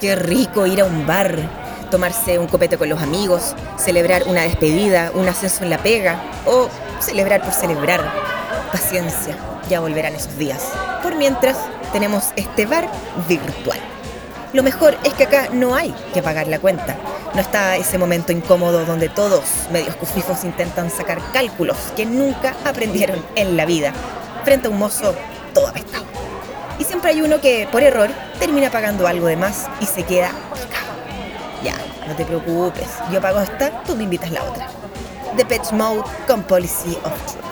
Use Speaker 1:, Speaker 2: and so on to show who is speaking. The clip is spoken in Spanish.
Speaker 1: Qué rico ir a un bar, tomarse un copete con los amigos, celebrar una despedida, un ascenso en la pega o celebrar por celebrar. Paciencia, ya volverán esos días. Por mientras, tenemos este bar virtual. Lo mejor es que acá no hay que pagar la cuenta. No está ese momento incómodo donde todos, medios cufijos, intentan sacar cálculos que nunca aprendieron en la vida. Frente a un mozo todo apestado. Hay uno que, por error, termina pagando algo de más y se queda. Ya, no te preocupes. Yo pago esta, tú me invitas la otra. The Pitch Mode con Policy of Truth.